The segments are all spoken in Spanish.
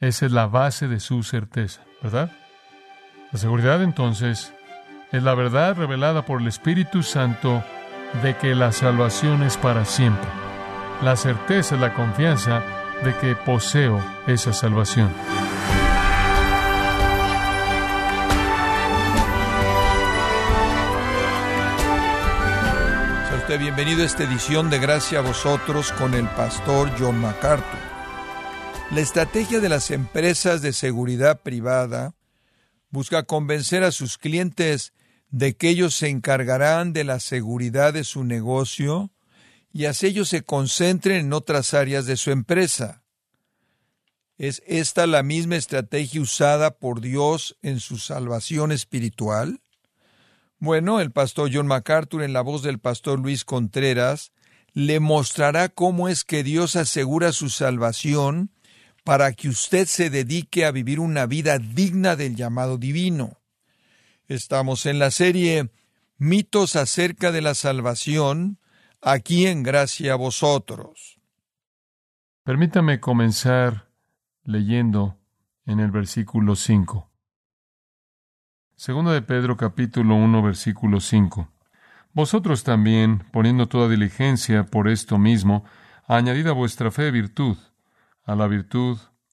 Esa es la base de su certeza, ¿verdad? La seguridad entonces es la verdad revelada por el Espíritu Santo de que la salvación es para siempre. La certeza es la confianza de que poseo esa salvación. Sea usted bienvenido a esta edición de Gracia a vosotros con el pastor John MacArthur. La estrategia de las empresas de seguridad privada busca convencer a sus clientes de que ellos se encargarán de la seguridad de su negocio y así ellos se concentren en otras áreas de su empresa. ¿Es esta la misma estrategia usada por Dios en su salvación espiritual? Bueno, el pastor John MacArthur en la voz del pastor Luis Contreras le mostrará cómo es que Dios asegura su salvación para que usted se dedique a vivir una vida digna del llamado divino. Estamos en la serie Mitos acerca de la salvación, aquí en Gracia a vosotros. Permítame comenzar leyendo en el versículo 5. Segundo de Pedro capítulo 1 versículo 5. Vosotros también, poniendo toda diligencia por esto mismo, añadid a vuestra fe virtud, a la virtud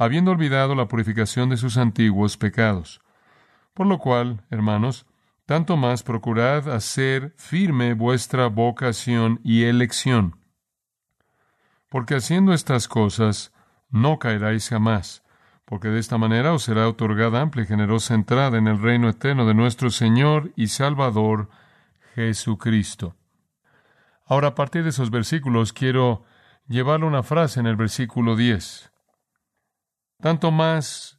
habiendo olvidado la purificación de sus antiguos pecados. Por lo cual, hermanos, tanto más procurad hacer firme vuestra vocación y elección. Porque haciendo estas cosas, no caeráis jamás, porque de esta manera os será otorgada amplia y generosa entrada en el reino eterno de nuestro Señor y Salvador Jesucristo. Ahora, a partir de esos versículos, quiero llevarle una frase en el versículo 10. Tanto más,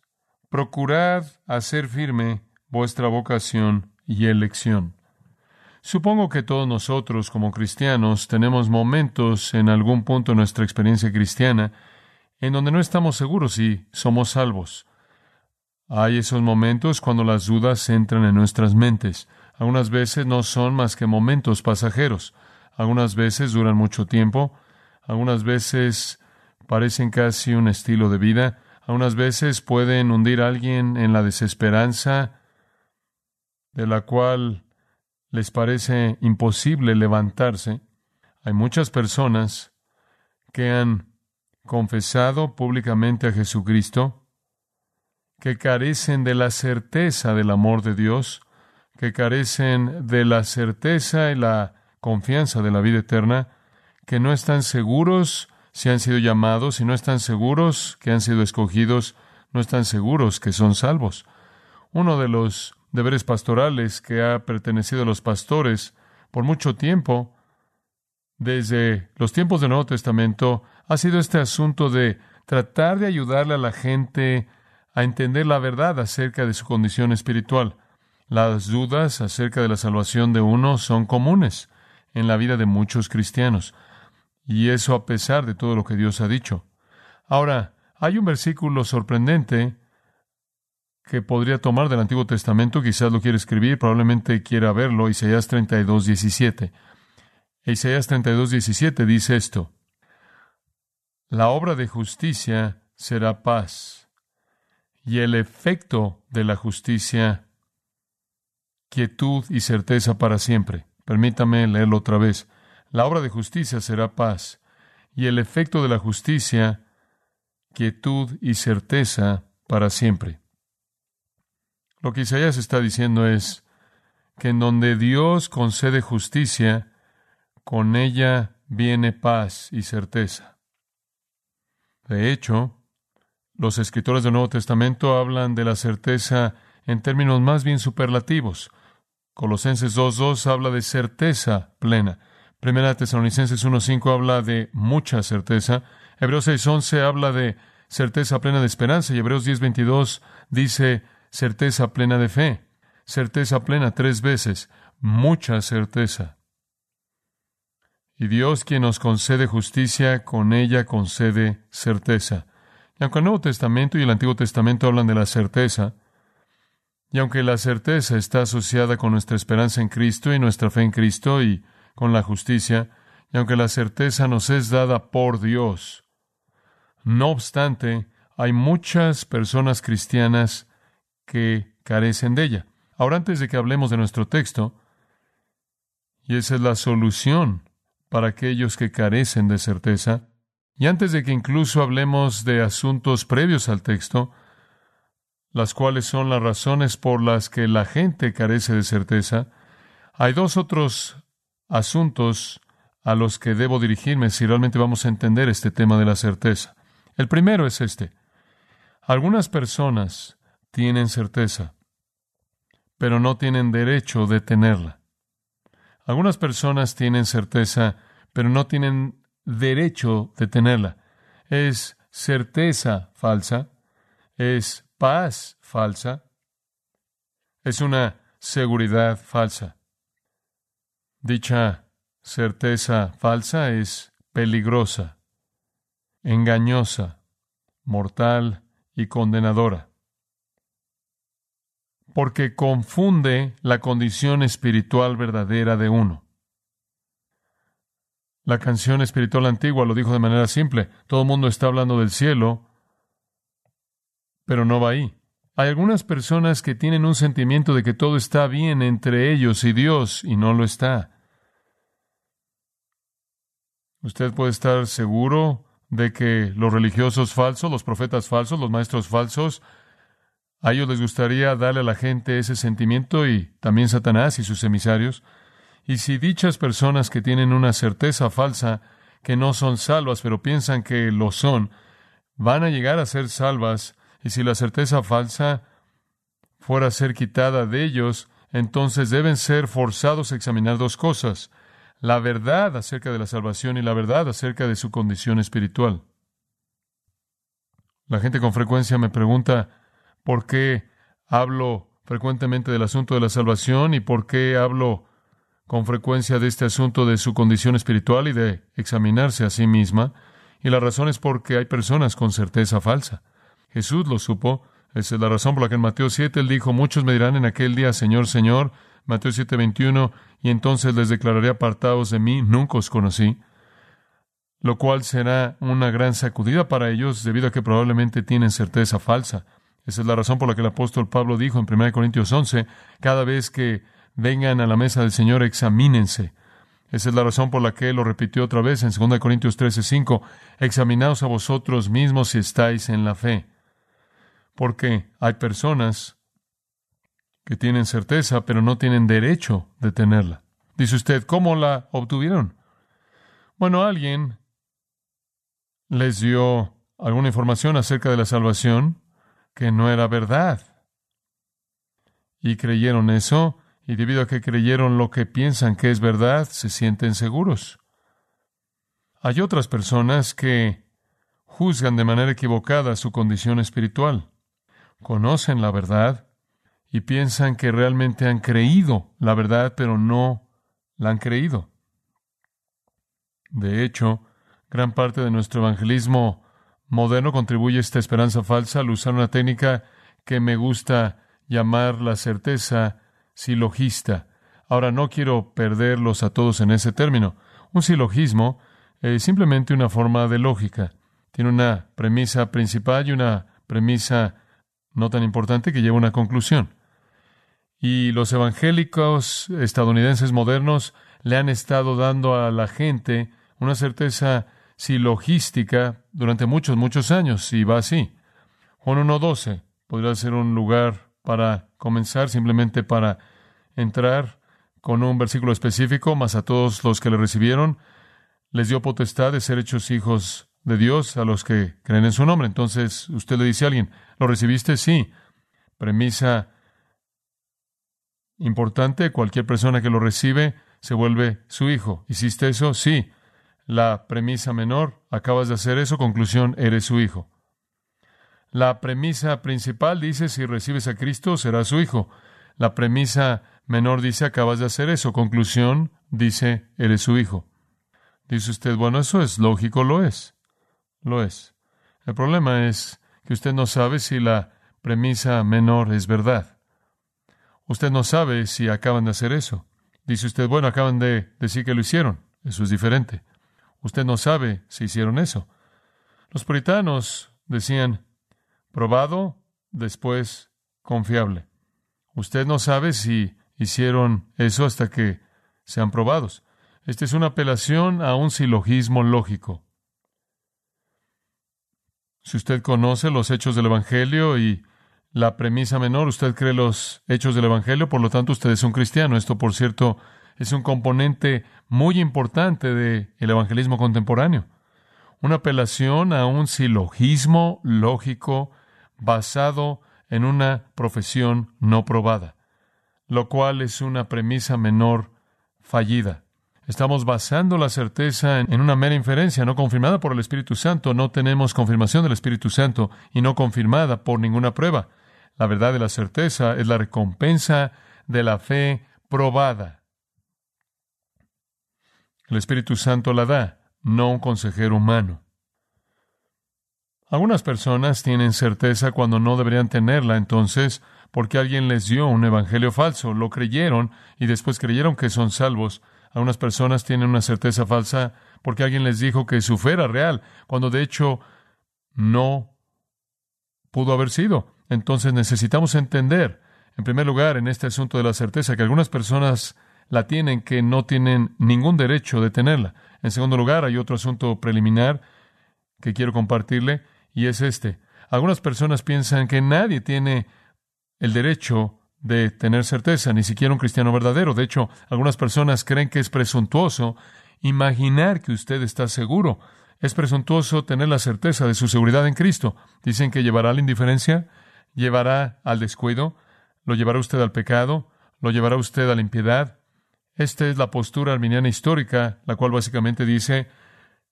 procurad hacer firme vuestra vocación y elección. Supongo que todos nosotros, como cristianos, tenemos momentos en algún punto de nuestra experiencia cristiana en donde no estamos seguros si somos salvos. Hay esos momentos cuando las dudas entran en nuestras mentes. Algunas veces no son más que momentos pasajeros. Algunas veces duran mucho tiempo. Algunas veces parecen casi un estilo de vida. Algunas veces pueden hundir a alguien en la desesperanza de la cual les parece imposible levantarse. Hay muchas personas que han confesado públicamente a Jesucristo, que carecen de la certeza del amor de Dios, que carecen de la certeza y la confianza de la vida eterna, que no están seguros si han sido llamados y no están seguros que han sido escogidos, no están seguros que son salvos. Uno de los deberes pastorales que ha pertenecido a los pastores por mucho tiempo, desde los tiempos del Nuevo Testamento, ha sido este asunto de tratar de ayudarle a la gente a entender la verdad acerca de su condición espiritual. Las dudas acerca de la salvación de uno son comunes en la vida de muchos cristianos, y eso a pesar de todo lo que Dios ha dicho. Ahora, hay un versículo sorprendente que podría tomar del Antiguo Testamento, quizás lo quiere escribir, probablemente quiera verlo, Isaías 32, 17. Isaías 32, 17 dice esto, la obra de justicia será paz, y el efecto de la justicia, quietud y certeza para siempre. Permítame leerlo otra vez. La obra de justicia será paz, y el efecto de la justicia, quietud y certeza para siempre. Lo que Isaías está diciendo es que en donde Dios concede justicia, con ella viene paz y certeza. De hecho, los escritores del Nuevo Testamento hablan de la certeza en términos más bien superlativos. Colosenses 2.2 habla de certeza plena. Primera Tesalonicenses 1.5 habla de mucha certeza. Hebreos 6.11 habla de certeza plena de esperanza. Y Hebreos 10:22 dice certeza plena de fe. Certeza plena tres veces. Mucha certeza. Y Dios quien nos concede justicia, con ella concede certeza. Y aunque el Nuevo Testamento y el Antiguo Testamento hablan de la certeza, y aunque la certeza está asociada con nuestra esperanza en Cristo y nuestra fe en Cristo y con la justicia, y aunque la certeza nos es dada por Dios, no obstante, hay muchas personas cristianas que carecen de ella. Ahora, antes de que hablemos de nuestro texto, y esa es la solución para aquellos que carecen de certeza, y antes de que incluso hablemos de asuntos previos al texto, las cuales son las razones por las que la gente carece de certeza, hay dos otros asuntos a los que debo dirigirme si realmente vamos a entender este tema de la certeza. El primero es este. Algunas personas tienen certeza, pero no tienen derecho de tenerla. Algunas personas tienen certeza, pero no tienen derecho de tenerla. Es certeza falsa, es paz falsa, es una seguridad falsa. Dicha certeza falsa es peligrosa, engañosa, mortal y condenadora, porque confunde la condición espiritual verdadera de uno. La canción espiritual antigua lo dijo de manera simple. Todo el mundo está hablando del cielo, pero no va ahí. Hay algunas personas que tienen un sentimiento de que todo está bien entre ellos y Dios y no lo está. Usted puede estar seguro de que los religiosos falsos, los profetas falsos, los maestros falsos, a ellos les gustaría darle a la gente ese sentimiento y también Satanás y sus emisarios. Y si dichas personas que tienen una certeza falsa, que no son salvas, pero piensan que lo son, van a llegar a ser salvas, y si la certeza falsa fuera a ser quitada de ellos, entonces deben ser forzados a examinar dos cosas, la verdad acerca de la salvación y la verdad acerca de su condición espiritual. La gente con frecuencia me pregunta por qué hablo frecuentemente del asunto de la salvación y por qué hablo con frecuencia de este asunto de su condición espiritual y de examinarse a sí misma. Y la razón es porque hay personas con certeza falsa. Jesús lo supo. Esa es la razón por la que en Mateo 7 él dijo, muchos me dirán en aquel día, Señor, Señor, Mateo 7, 21, y entonces les declararé apartados de mí, nunca os conocí, lo cual será una gran sacudida para ellos debido a que probablemente tienen certeza falsa. Esa es la razón por la que el apóstol Pablo dijo en 1 Corintios 11, cada vez que vengan a la mesa del Señor, examínense. Esa es la razón por la que él lo repitió otra vez en 2 Corintios 13, 5, examinaos a vosotros mismos si estáis en la fe porque hay personas que tienen certeza, pero no tienen derecho de tenerla. Dice usted, ¿cómo la obtuvieron? Bueno, alguien les dio alguna información acerca de la salvación que no era verdad. Y creyeron eso, y debido a que creyeron lo que piensan que es verdad, se sienten seguros. Hay otras personas que juzgan de manera equivocada su condición espiritual conocen la verdad y piensan que realmente han creído la verdad, pero no la han creído. De hecho, gran parte de nuestro evangelismo moderno contribuye a esta esperanza falsa al usar una técnica que me gusta llamar la certeza silogista. Ahora no quiero perderlos a todos en ese término. Un silogismo es simplemente una forma de lógica. Tiene una premisa principal y una premisa no tan importante que lleva una conclusión. Y los evangélicos estadounidenses modernos le han estado dando a la gente una certeza silogística durante muchos, muchos años, y va así. Juan 1.12 podría ser un lugar para comenzar, simplemente para entrar con un versículo específico, más a todos los que le recibieron, les dio potestad de ser hechos hijos de Dios a los que creen en su nombre. Entonces, usted le dice a alguien, ¿lo recibiste? Sí. Premisa importante, cualquier persona que lo recibe se vuelve su hijo. ¿Hiciste eso? Sí. La premisa menor, acabas de hacer eso, conclusión, eres su hijo. La premisa principal dice, si recibes a Cristo, serás su hijo. La premisa menor dice, acabas de hacer eso. Conclusión, dice, eres su hijo. Dice usted, bueno, eso es lógico, lo es. Lo es. El problema es que usted no sabe si la premisa menor es verdad. Usted no sabe si acaban de hacer eso. Dice usted, bueno, acaban de decir que lo hicieron. Eso es diferente. Usted no sabe si hicieron eso. Los puritanos decían, probado, después confiable. Usted no sabe si hicieron eso hasta que sean probados. Esta es una apelación a un silogismo lógico. Si usted conoce los hechos del Evangelio y la premisa menor, usted cree los hechos del Evangelio, por lo tanto usted es un cristiano. Esto, por cierto, es un componente muy importante del evangelismo contemporáneo. Una apelación a un silogismo lógico basado en una profesión no probada, lo cual es una premisa menor fallida. Estamos basando la certeza en una mera inferencia no confirmada por el Espíritu Santo. No tenemos confirmación del Espíritu Santo y no confirmada por ninguna prueba. La verdad de la certeza es la recompensa de la fe probada. El Espíritu Santo la da, no un consejero humano. Algunas personas tienen certeza cuando no deberían tenerla, entonces, porque alguien les dio un evangelio falso, lo creyeron y después creyeron que son salvos. Algunas personas tienen una certeza falsa porque alguien les dijo que su fe era real, cuando de hecho no pudo haber sido. Entonces necesitamos entender, en primer lugar, en este asunto de la certeza, que algunas personas la tienen que no tienen ningún derecho de tenerla. En segundo lugar, hay otro asunto preliminar que quiero compartirle, y es este. Algunas personas piensan que nadie tiene el derecho de tener certeza, ni siquiera un cristiano verdadero. De hecho, algunas personas creen que es presuntuoso imaginar que usted está seguro. Es presuntuoso tener la certeza de su seguridad en Cristo. Dicen que llevará a la indiferencia, llevará al descuido, lo llevará usted al pecado, lo llevará usted a la impiedad. Esta es la postura arminiana histórica, la cual básicamente dice,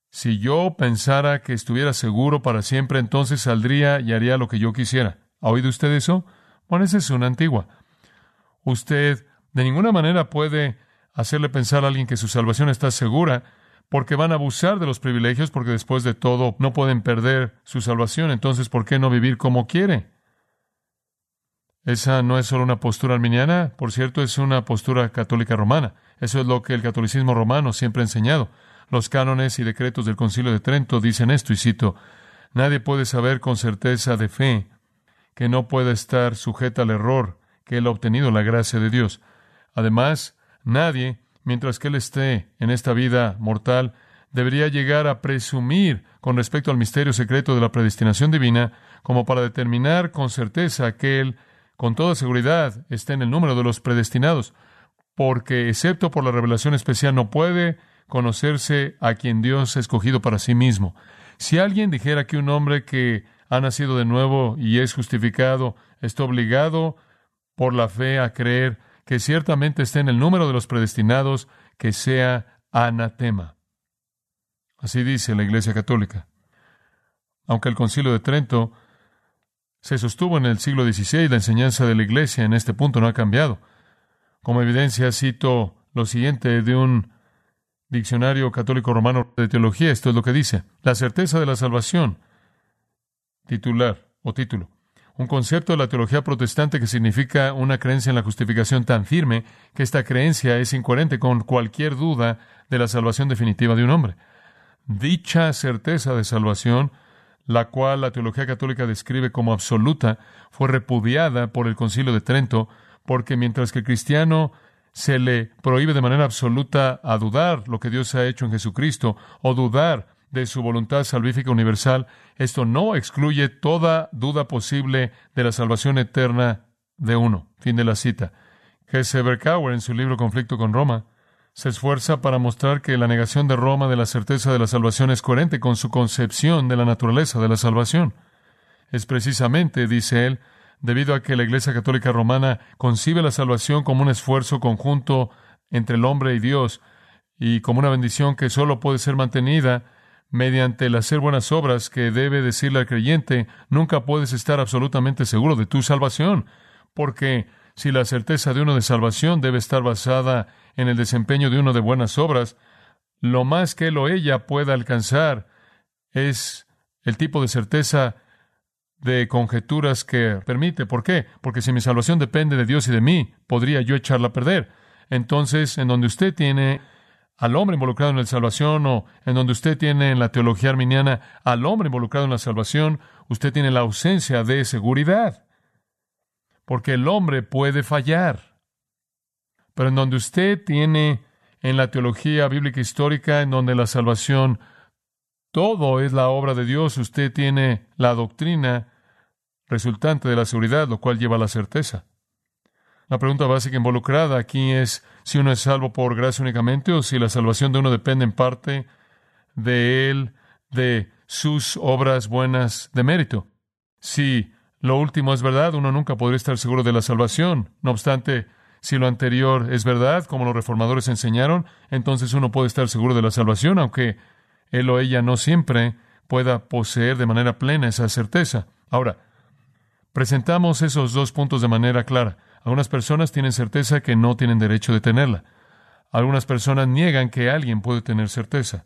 si yo pensara que estuviera seguro para siempre, entonces saldría y haría lo que yo quisiera. ¿Ha oído usted eso? Bueno, esa es una antigua. Usted de ninguna manera puede hacerle pensar a alguien que su salvación está segura, porque van a abusar de los privilegios, porque después de todo no pueden perder su salvación. Entonces, ¿por qué no vivir como quiere? Esa no es solo una postura arminiana, por cierto, es una postura católica romana. Eso es lo que el catolicismo romano siempre ha enseñado. Los cánones y decretos del Concilio de Trento dicen esto, y cito, Nadie puede saber con certeza de fe que no pueda estar sujeta al error que él ha obtenido la gracia de Dios. Además, nadie, mientras que él esté en esta vida mortal, debería llegar a presumir con respecto al misterio secreto de la predestinación divina como para determinar con certeza que él con toda seguridad está en el número de los predestinados, porque excepto por la revelación especial no puede conocerse a quien Dios ha escogido para sí mismo. Si alguien dijera que un hombre que ha nacido de nuevo y es justificado está obligado por la fe a creer que ciertamente está en el número de los predestinados, que sea anatema. Así dice la Iglesia Católica. Aunque el Concilio de Trento se sostuvo en el siglo XVI, la enseñanza de la Iglesia en este punto no ha cambiado. Como evidencia cito lo siguiente de un diccionario católico romano de teología. Esto es lo que dice. La certeza de la salvación. Titular o título. Un concepto de la teología protestante que significa una creencia en la justificación tan firme que esta creencia es incoherente con cualquier duda de la salvación definitiva de un hombre. Dicha certeza de salvación la cual la teología católica describe como absoluta, fue repudiada por el Concilio de Trento, porque mientras que el cristiano se le prohíbe de manera absoluta a dudar lo que Dios ha hecho en Jesucristo o dudar de su voluntad salvífica universal, esto no excluye toda duda posible de la salvación eterna de uno. Fin de la cita. Jesse Berkauer, en su libro Conflicto con Roma, se esfuerza para mostrar que la negación de Roma de la certeza de la salvación es coherente con su concepción de la naturaleza de la salvación. Es precisamente, dice él, debido a que la Iglesia Católica Romana concibe la salvación como un esfuerzo conjunto entre el hombre y Dios y como una bendición que solo puede ser mantenida mediante el hacer buenas obras que debe decirle al creyente, nunca puedes estar absolutamente seguro de tu salvación, porque si la certeza de uno de salvación debe estar basada en el desempeño de uno de buenas obras, lo más que él o ella pueda alcanzar es el tipo de certeza de conjeturas que permite. ¿Por qué? Porque si mi salvación depende de Dios y de mí, podría yo echarla a perder. Entonces, en donde usted tiene al hombre involucrado en la salvación o en donde usted tiene en la teología arminiana al hombre involucrado en la salvación, usted tiene la ausencia de seguridad. Porque el hombre puede fallar. Pero en donde usted tiene en la teología bíblica histórica, en donde la salvación todo es la obra de Dios, usted tiene la doctrina resultante de la seguridad, lo cual lleva a la certeza. La pregunta básica involucrada aquí es si uno es salvo por gracia únicamente o si la salvación de uno depende en parte de él, de sus obras buenas de mérito. Si lo último es verdad, uno nunca podría estar seguro de la salvación. No obstante, si lo anterior es verdad, como los reformadores enseñaron, entonces uno puede estar seguro de la salvación, aunque él o ella no siempre pueda poseer de manera plena esa certeza. Ahora, presentamos esos dos puntos de manera clara. Algunas personas tienen certeza que no tienen derecho de tenerla. Algunas personas niegan que alguien puede tener certeza.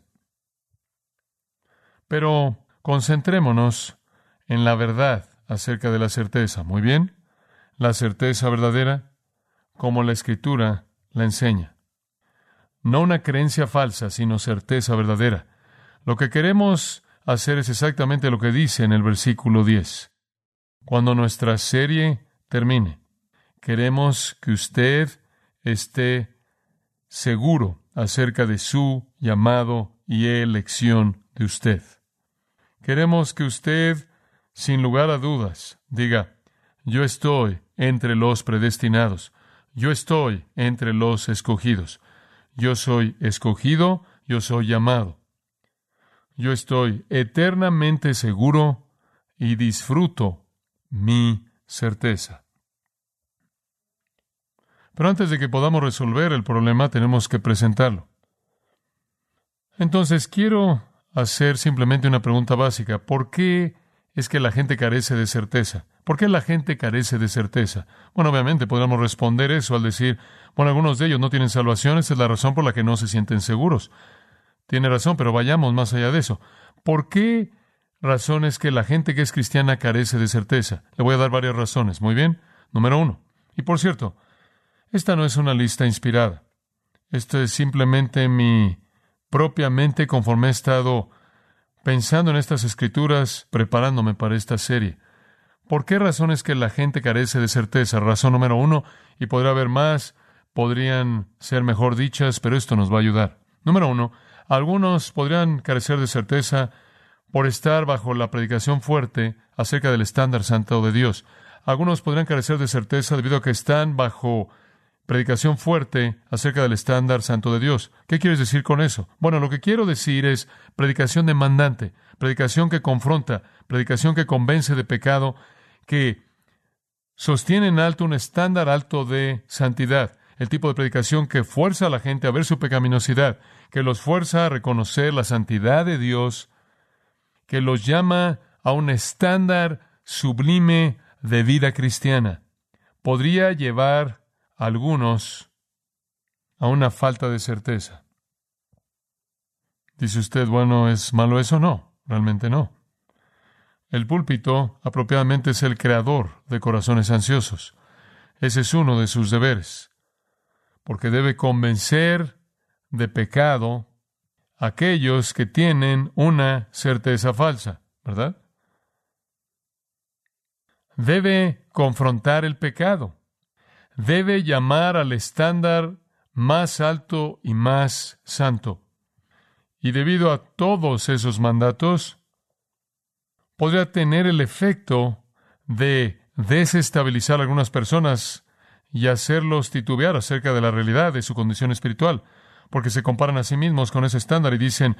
Pero concentrémonos en la verdad acerca de la certeza. Muy bien, la certeza verdadera, como la escritura la enseña. No una creencia falsa, sino certeza verdadera. Lo que queremos hacer es exactamente lo que dice en el versículo 10. Cuando nuestra serie termine, Queremos que usted esté seguro acerca de su llamado y elección de usted. Queremos que usted, sin lugar a dudas, diga, yo estoy entre los predestinados, yo estoy entre los escogidos, yo soy escogido, yo soy llamado. Yo estoy eternamente seguro y disfruto mi certeza. Pero antes de que podamos resolver el problema, tenemos que presentarlo. Entonces, quiero hacer simplemente una pregunta básica. ¿Por qué es que la gente carece de certeza? ¿Por qué la gente carece de certeza? Bueno, obviamente podríamos responder eso al decir, bueno, algunos de ellos no tienen salvación, esa es la razón por la que no se sienten seguros. Tiene razón, pero vayamos más allá de eso. ¿Por qué razones que la gente que es cristiana carece de certeza? Le voy a dar varias razones. Muy bien. Número uno. Y por cierto, esta no es una lista inspirada. Esto es simplemente mi propia mente conforme he estado pensando en estas escrituras, preparándome para esta serie. ¿Por qué razones que la gente carece de certeza? Razón número uno, y podrá haber más, podrían ser mejor dichas, pero esto nos va a ayudar. Número uno, algunos podrían carecer de certeza por estar bajo la predicación fuerte acerca del estándar santo de Dios. Algunos podrían carecer de certeza debido a que están bajo predicación fuerte acerca del estándar santo de Dios. ¿Qué quieres decir con eso? Bueno, lo que quiero decir es predicación demandante, predicación que confronta, predicación que convence de pecado, que sostiene en alto un estándar alto de santidad, el tipo de predicación que fuerza a la gente a ver su pecaminosidad, que los fuerza a reconocer la santidad de Dios, que los llama a un estándar sublime de vida cristiana. Podría llevar algunos a una falta de certeza. Dice usted, bueno, ¿es malo eso? No, realmente no. El púlpito apropiadamente es el creador de corazones ansiosos. Ese es uno de sus deberes, porque debe convencer de pecado a aquellos que tienen una certeza falsa, ¿verdad? Debe confrontar el pecado debe llamar al estándar más alto y más santo. Y debido a todos esos mandatos, podría tener el efecto de desestabilizar a algunas personas y hacerlos titubear acerca de la realidad de su condición espiritual, porque se comparan a sí mismos con ese estándar y dicen,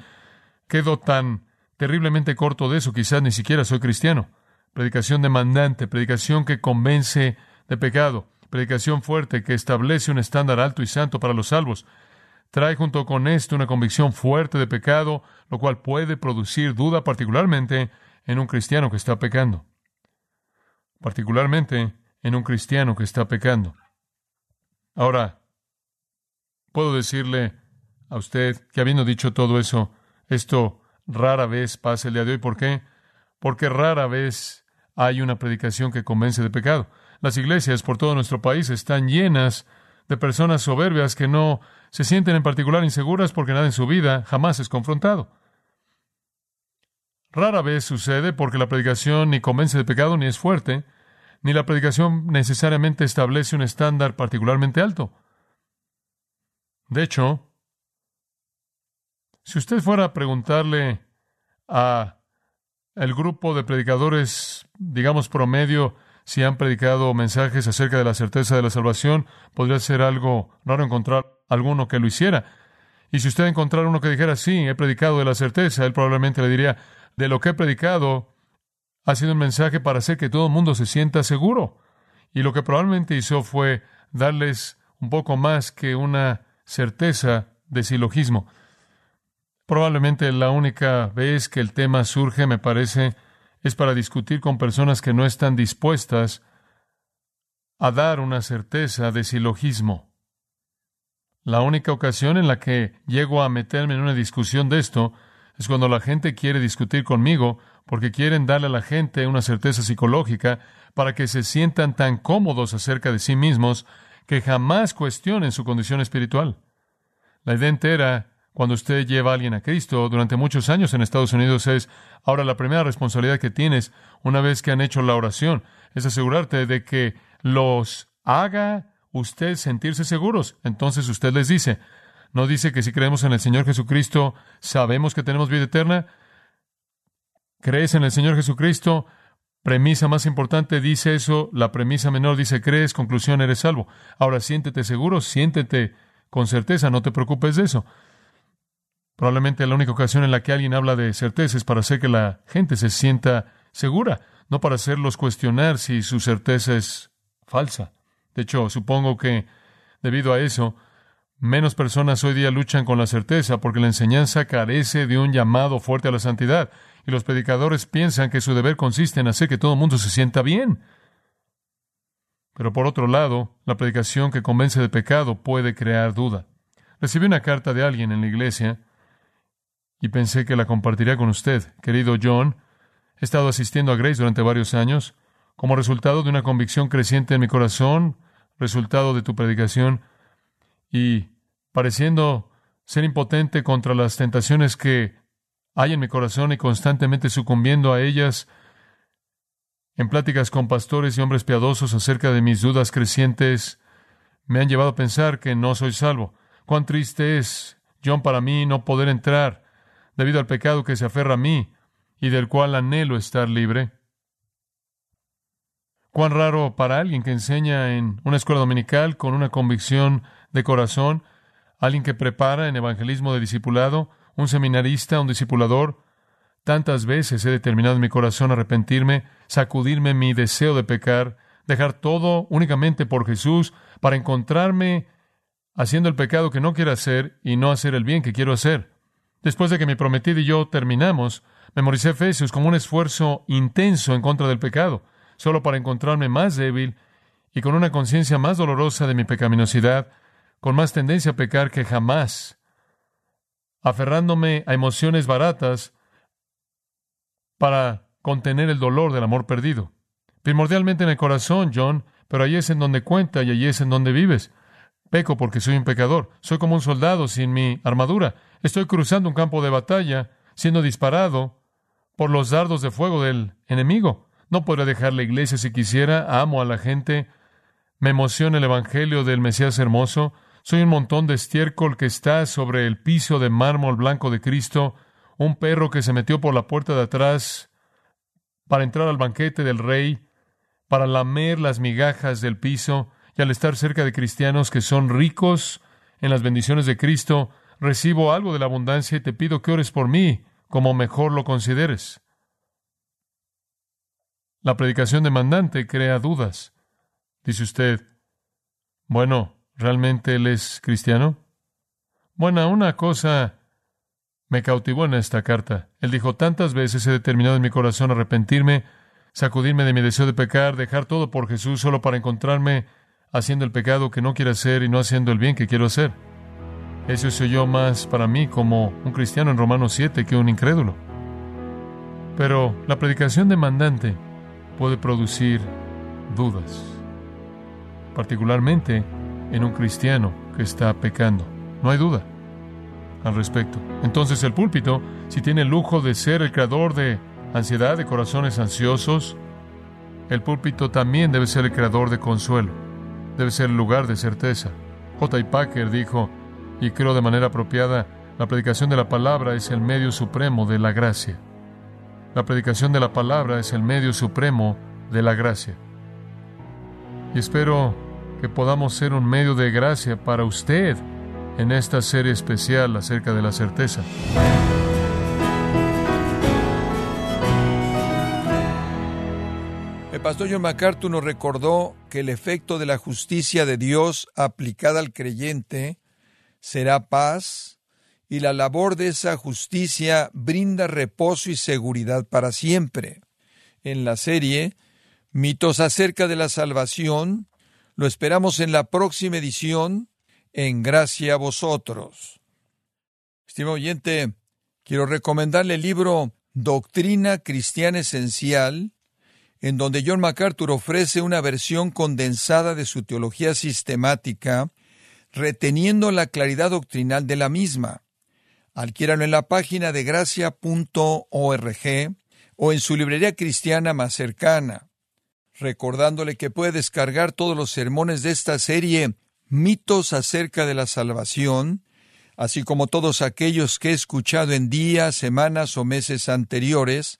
quedo tan terriblemente corto de eso, quizás ni siquiera soy cristiano. Predicación demandante, predicación que convence de pecado predicación fuerte que establece un estándar alto y santo para los salvos, trae junto con esto una convicción fuerte de pecado, lo cual puede producir duda particularmente en un cristiano que está pecando. Particularmente en un cristiano que está pecando. Ahora, puedo decirle a usted que habiendo dicho todo eso, esto rara vez pasa el día de hoy. ¿Por qué? Porque rara vez hay una predicación que convence de pecado. Las iglesias por todo nuestro país están llenas de personas soberbias que no se sienten en particular inseguras porque nada en su vida jamás es confrontado. Rara vez sucede porque la predicación ni convence de pecado ni es fuerte, ni la predicación necesariamente establece un estándar particularmente alto. De hecho, si usted fuera a preguntarle a el grupo de predicadores, digamos promedio, si han predicado mensajes acerca de la certeza de la salvación, podría ser algo raro encontrar alguno que lo hiciera. Y si usted encontrara uno que dijera, sí, he predicado de la certeza, él probablemente le diría, de lo que he predicado ha sido un mensaje para hacer que todo el mundo se sienta seguro. Y lo que probablemente hizo fue darles un poco más que una certeza de silogismo. Probablemente la única vez que el tema surge, me parece, es para discutir con personas que no están dispuestas a dar una certeza de silogismo. La única ocasión en la que llego a meterme en una discusión de esto es cuando la gente quiere discutir conmigo porque quieren darle a la gente una certeza psicológica para que se sientan tan cómodos acerca de sí mismos que jamás cuestionen su condición espiritual. La idea entera cuando usted lleva a alguien a Cristo durante muchos años en Estados Unidos es, ahora la primera responsabilidad que tienes una vez que han hecho la oración es asegurarte de que los haga usted sentirse seguros. Entonces usted les dice, no dice que si creemos en el Señor Jesucristo sabemos que tenemos vida eterna. ¿Crees en el Señor Jesucristo? Premisa más importante dice eso, la premisa menor dice crees, conclusión eres salvo. Ahora siéntete seguro, siéntete con certeza, no te preocupes de eso. Probablemente la única ocasión en la que alguien habla de certeza es para hacer que la gente se sienta segura, no para hacerlos cuestionar si su certeza es falsa. De hecho, supongo que debido a eso, menos personas hoy día luchan con la certeza porque la enseñanza carece de un llamado fuerte a la santidad y los predicadores piensan que su deber consiste en hacer que todo el mundo se sienta bien. Pero por otro lado, la predicación que convence de pecado puede crear duda. Recibí una carta de alguien en la iglesia y pensé que la compartiría con usted. Querido John, he estado asistiendo a Grace durante varios años como resultado de una convicción creciente en mi corazón, resultado de tu predicación, y pareciendo ser impotente contra las tentaciones que hay en mi corazón y constantemente sucumbiendo a ellas, en pláticas con pastores y hombres piadosos acerca de mis dudas crecientes, me han llevado a pensar que no soy salvo. Cuán triste es, John, para mí no poder entrar debido al pecado que se aferra a mí y del cual anhelo estar libre. Cuán raro para alguien que enseña en una escuela dominical con una convicción de corazón, alguien que prepara en evangelismo de discipulado, un seminarista, un discipulador. Tantas veces he determinado en mi corazón arrepentirme, sacudirme mi deseo de pecar, dejar todo únicamente por Jesús para encontrarme haciendo el pecado que no quiero hacer y no hacer el bien que quiero hacer. Después de que mi prometida y yo terminamos, memoricé Efesios como un esfuerzo intenso en contra del pecado, solo para encontrarme más débil y con una conciencia más dolorosa de mi pecaminosidad, con más tendencia a pecar que jamás, aferrándome a emociones baratas para contener el dolor del amor perdido. Primordialmente en el corazón, John, pero allí es en donde cuenta y allí es en donde vives. Peco porque soy un pecador. Soy como un soldado sin mi armadura. Estoy cruzando un campo de batalla, siendo disparado por los dardos de fuego del enemigo. No podré dejar la iglesia si quisiera. Amo a la gente. Me emociona el Evangelio del Mesías hermoso. Soy un montón de estiércol que está sobre el piso de mármol blanco de Cristo. Un perro que se metió por la puerta de atrás para entrar al banquete del rey, para lamer las migajas del piso, y al estar cerca de cristianos que son ricos en las bendiciones de Cristo, recibo algo de la abundancia y te pido que ores por mí como mejor lo consideres. La predicación demandante crea dudas. Dice usted, bueno, ¿realmente él es cristiano? Bueno, una cosa me cautivó en esta carta. Él dijo, tantas veces he determinado en mi corazón arrepentirme, sacudirme de mi deseo de pecar, dejar todo por Jesús solo para encontrarme haciendo el pecado que no quiero hacer y no haciendo el bien que quiero hacer. Eso se oyó más para mí como un cristiano en Romanos 7 que un incrédulo. Pero la predicación demandante puede producir dudas, particularmente en un cristiano que está pecando. No hay duda al respecto. Entonces el púlpito, si tiene el lujo de ser el creador de ansiedad, de corazones ansiosos, el púlpito también debe ser el creador de consuelo, debe ser el lugar de certeza. J. Packer dijo, y creo de manera apropiada, la predicación de la palabra es el medio supremo de la gracia. La predicación de la palabra es el medio supremo de la gracia. Y espero que podamos ser un medio de gracia para usted en esta serie especial acerca de la certeza. Pastor John MacArthur nos recordó que el efecto de la justicia de Dios aplicada al creyente será paz, y la labor de esa justicia brinda reposo y seguridad para siempre. En la serie Mitos acerca de la salvación, lo esperamos en la próxima edición, en gracia a vosotros. Estimado oyente, quiero recomendarle el libro Doctrina Cristiana Esencial, en donde John MacArthur ofrece una versión condensada de su teología sistemática, reteniendo la claridad doctrinal de la misma. Adquiéralo en la página de gracia.org o en su librería cristiana más cercana. Recordándole que puede descargar todos los sermones de esta serie mitos acerca de la salvación, así como todos aquellos que he escuchado en días, semanas o meses anteriores,